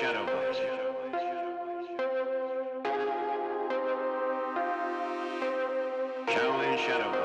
Shadow. Shaolin Shadow.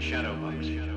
Shadow Boxing.